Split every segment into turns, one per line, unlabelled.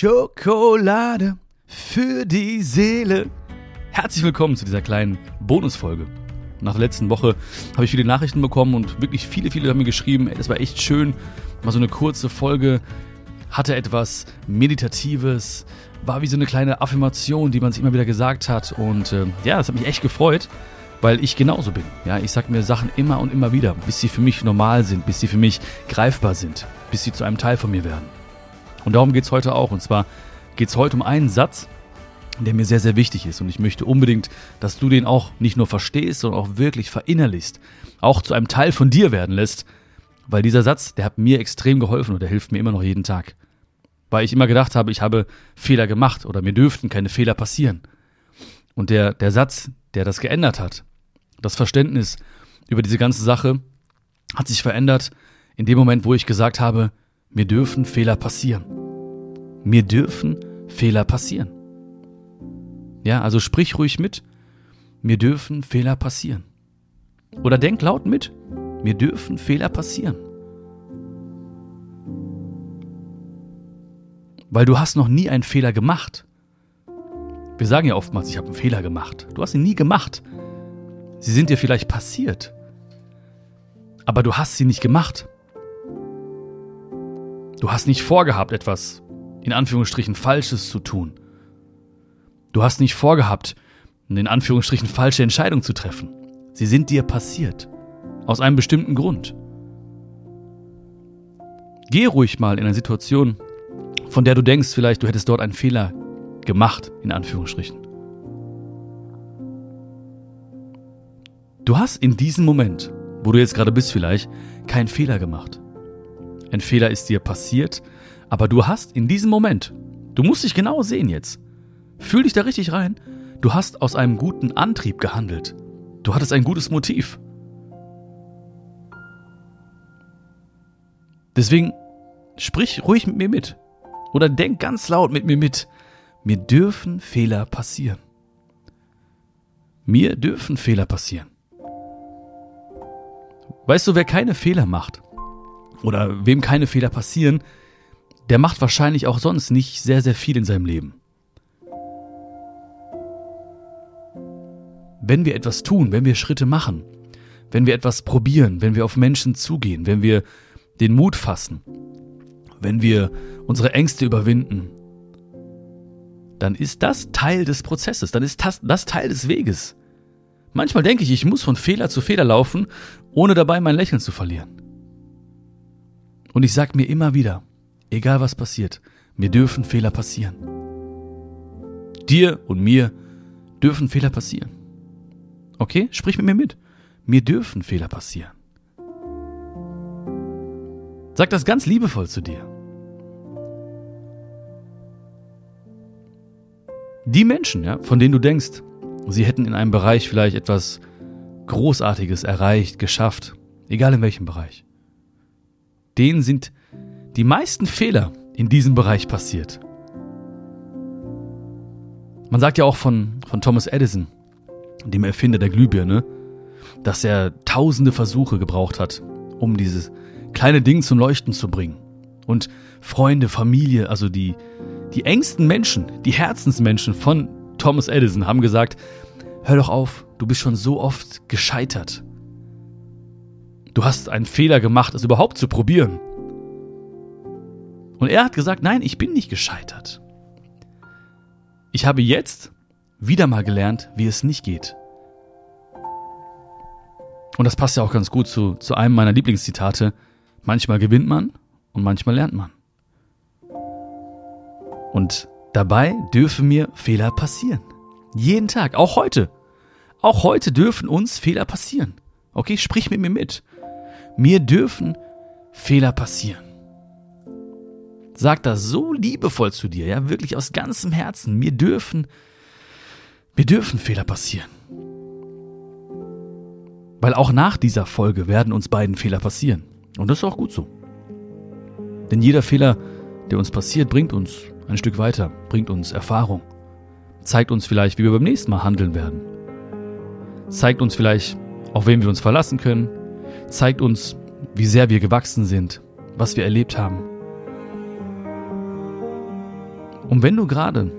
Schokolade für die Seele. Herzlich willkommen zu dieser kleinen Bonusfolge. Nach der letzten Woche habe ich viele Nachrichten bekommen und wirklich viele, viele haben mir geschrieben, das war echt schön. Mal so eine kurze Folge, hatte etwas Meditatives, war wie so eine kleine Affirmation, die man sich immer wieder gesagt hat. Und äh, ja, das hat mich echt gefreut, weil ich genauso bin. Ja, ich sage mir Sachen immer und immer wieder, bis sie für mich normal sind, bis sie für mich greifbar sind, bis sie zu einem Teil von mir werden. Und darum geht es heute auch. Und zwar geht es heute um einen Satz, der mir sehr, sehr wichtig ist. Und ich möchte unbedingt, dass du den auch nicht nur verstehst, sondern auch wirklich verinnerlichst, auch zu einem Teil von dir werden lässt. Weil dieser Satz, der hat mir extrem geholfen und der hilft mir immer noch jeden Tag. Weil ich immer gedacht habe, ich habe Fehler gemacht oder mir dürften keine Fehler passieren. Und der, der Satz, der das geändert hat, das Verständnis über diese ganze Sache, hat sich verändert in dem Moment, wo ich gesagt habe, mir dürfen Fehler passieren. Mir dürfen Fehler passieren. Ja, also sprich ruhig mit. Mir dürfen Fehler passieren. Oder denk laut mit. Mir dürfen Fehler passieren. Weil du hast noch nie einen Fehler gemacht. Wir sagen ja oftmals, ich habe einen Fehler gemacht. Du hast ihn nie gemacht. Sie sind dir vielleicht passiert. Aber du hast sie nicht gemacht. Du hast nicht vorgehabt, etwas in Anführungsstrichen Falsches zu tun. Du hast nicht vorgehabt, in Anführungsstrichen falsche Entscheidung zu treffen. Sie sind dir passiert. Aus einem bestimmten Grund. Geh ruhig mal in eine Situation, von der du denkst, vielleicht du hättest dort einen Fehler gemacht, in Anführungsstrichen. Du hast in diesem Moment, wo du jetzt gerade bist vielleicht, keinen Fehler gemacht. Ein Fehler ist dir passiert, aber du hast in diesem Moment, du musst dich genau sehen jetzt, fühl dich da richtig rein, du hast aus einem guten Antrieb gehandelt. Du hattest ein gutes Motiv. Deswegen sprich ruhig mit mir mit. Oder denk ganz laut mit mir mit. Mir dürfen Fehler passieren. Mir dürfen Fehler passieren. Weißt du, wer keine Fehler macht, oder wem keine Fehler passieren, der macht wahrscheinlich auch sonst nicht sehr, sehr viel in seinem Leben. Wenn wir etwas tun, wenn wir Schritte machen, wenn wir etwas probieren, wenn wir auf Menschen zugehen, wenn wir den Mut fassen, wenn wir unsere Ängste überwinden, dann ist das Teil des Prozesses, dann ist das, das Teil des Weges. Manchmal denke ich, ich muss von Fehler zu Fehler laufen, ohne dabei mein Lächeln zu verlieren. Und ich sage mir immer wieder, egal was passiert, mir dürfen Fehler passieren. Dir und mir dürfen Fehler passieren. Okay? Sprich mit mir mit. Mir dürfen Fehler passieren. Sag das ganz liebevoll zu dir. Die Menschen, ja, von denen du denkst, sie hätten in einem Bereich vielleicht etwas Großartiges erreicht, geschafft, egal in welchem Bereich denen sind die meisten Fehler in diesem Bereich passiert. Man sagt ja auch von, von Thomas Edison, dem Erfinder der Glühbirne, dass er tausende Versuche gebraucht hat, um dieses kleine Ding zum Leuchten zu bringen. Und Freunde, Familie, also die, die engsten Menschen, die Herzensmenschen von Thomas Edison haben gesagt, hör doch auf, du bist schon so oft gescheitert. Du hast einen Fehler gemacht, es überhaupt zu probieren. Und er hat gesagt, nein, ich bin nicht gescheitert. Ich habe jetzt wieder mal gelernt, wie es nicht geht. Und das passt ja auch ganz gut zu, zu einem meiner Lieblingszitate. Manchmal gewinnt man und manchmal lernt man. Und dabei dürfen mir Fehler passieren. Jeden Tag, auch heute. Auch heute dürfen uns Fehler passieren. Okay, sprich mit mir mit. Mir dürfen Fehler passieren. Sag das so liebevoll zu dir, ja, wirklich aus ganzem Herzen. Mir dürfen, mir dürfen Fehler passieren. Weil auch nach dieser Folge werden uns beiden Fehler passieren. Und das ist auch gut so. Denn jeder Fehler, der uns passiert, bringt uns ein Stück weiter, bringt uns Erfahrung, zeigt uns vielleicht, wie wir beim nächsten Mal handeln werden, zeigt uns vielleicht, auf wen wir uns verlassen können, zeigt uns, wie sehr wir gewachsen sind, was wir erlebt haben. Und wenn du gerade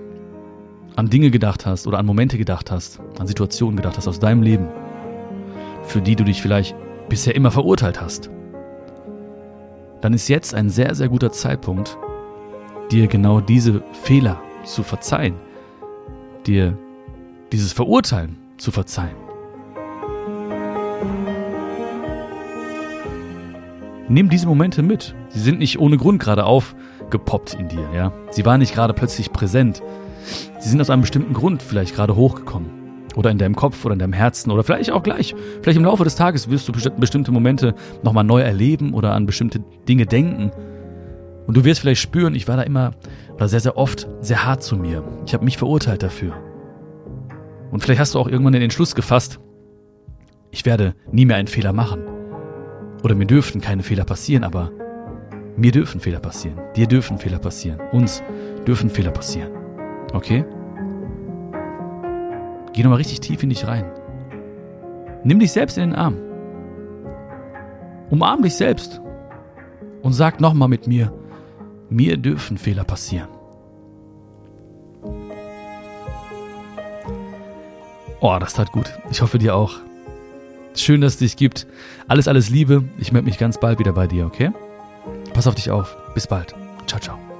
an Dinge gedacht hast oder an Momente gedacht hast, an Situationen gedacht hast aus deinem Leben, für die du dich vielleicht bisher immer verurteilt hast, dann ist jetzt ein sehr, sehr guter Zeitpunkt, dir genau diese Fehler zu verzeihen, dir dieses Verurteilen zu verzeihen. Nimm diese Momente mit. Sie sind nicht ohne Grund gerade aufgepoppt in dir, ja. Sie waren nicht gerade plötzlich präsent. Sie sind aus einem bestimmten Grund vielleicht gerade hochgekommen. Oder in deinem Kopf oder in deinem Herzen oder vielleicht auch gleich. Vielleicht im Laufe des Tages wirst du bestimmte Momente nochmal neu erleben oder an bestimmte Dinge denken. Und du wirst vielleicht spüren, ich war da immer oder sehr, sehr oft sehr hart zu mir. Ich habe mich verurteilt dafür. Und vielleicht hast du auch irgendwann den Entschluss gefasst, ich werde nie mehr einen Fehler machen. Oder mir dürften keine Fehler passieren, aber mir dürfen Fehler passieren. Dir dürfen Fehler passieren. Uns dürfen Fehler passieren. Okay? Geh nochmal richtig tief in dich rein. Nimm dich selbst in den Arm. Umarm dich selbst. Und sag nochmal mit mir, mir dürfen Fehler passieren. Oh, das tat gut. Ich hoffe dir auch. Schön, dass es dich gibt. Alles, alles Liebe. Ich melde mich ganz bald wieder bei dir, okay? Pass auf dich auf. Bis bald. Ciao, ciao.